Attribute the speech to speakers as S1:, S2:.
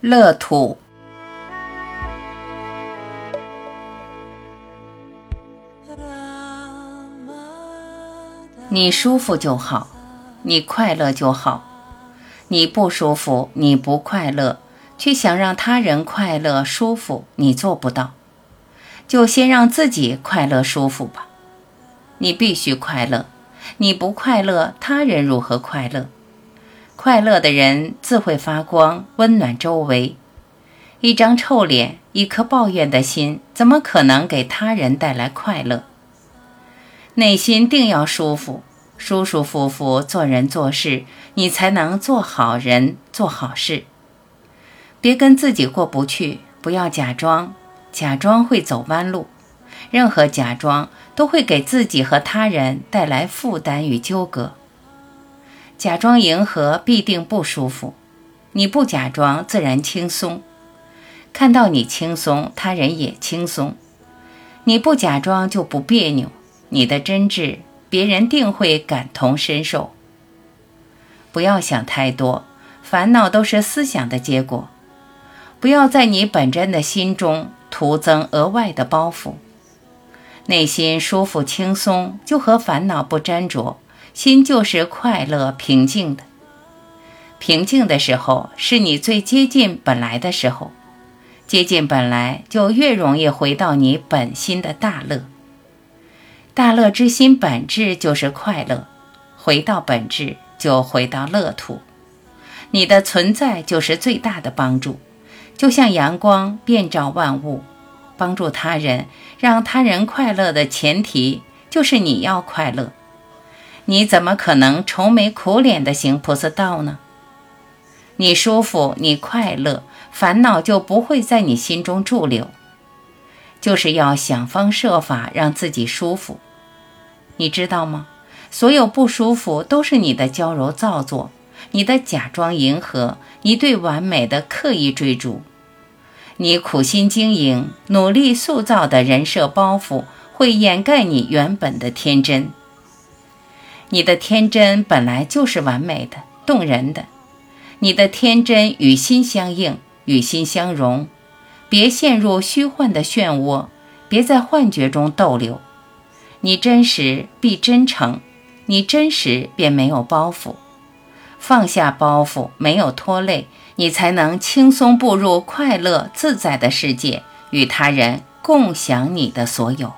S1: 乐土。你舒服就好，你快乐就好。你不舒服，你不快乐，却想让他人快乐舒服，你做不到。就先让自己快乐舒服吧。你必须快乐，你不快乐，他人如何快乐？快乐的人自会发光，温暖周围。一张臭脸，一颗抱怨的心，怎么可能给他人带来快乐？内心定要舒服，舒舒服服做人做事，你才能做好人做好事。别跟自己过不去，不要假装，假装会走弯路。任何假装都会给自己和他人带来负担与纠葛。假装迎合必定不舒服，你不假装自然轻松。看到你轻松，他人也轻松。你不假装就不别扭。你的真挚，别人定会感同身受。不要想太多，烦恼都是思想的结果。不要在你本真的心中徒增额外的包袱。内心舒服轻松，就和烦恼不沾着，心就是快乐平静的。平静的时候，是你最接近本来的时候。接近本来，就越容易回到你本心的大乐。大乐之心本质就是快乐，回到本质就回到乐土，你的存在就是最大的帮助，就像阳光遍照万物，帮助他人，让他人快乐的前提就是你要快乐，你怎么可能愁眉苦脸的行菩萨道呢？你舒服，你快乐，烦恼就不会在你心中驻留，就是要想方设法让自己舒服。你知道吗？所有不舒服都是你的娇柔造作，你的假装迎合，你对完美的刻意追逐，你苦心经营、努力塑造的人设包袱，会掩盖你原本的天真。你的天真本来就是完美的、动人的，你的天真与心相应，与心相融。别陷入虚幻的漩涡，别在幻觉中逗留。你真实必真诚，你真实便没有包袱，放下包袱，没有拖累，你才能轻松步入快乐自在的世界，与他人共享你的所有。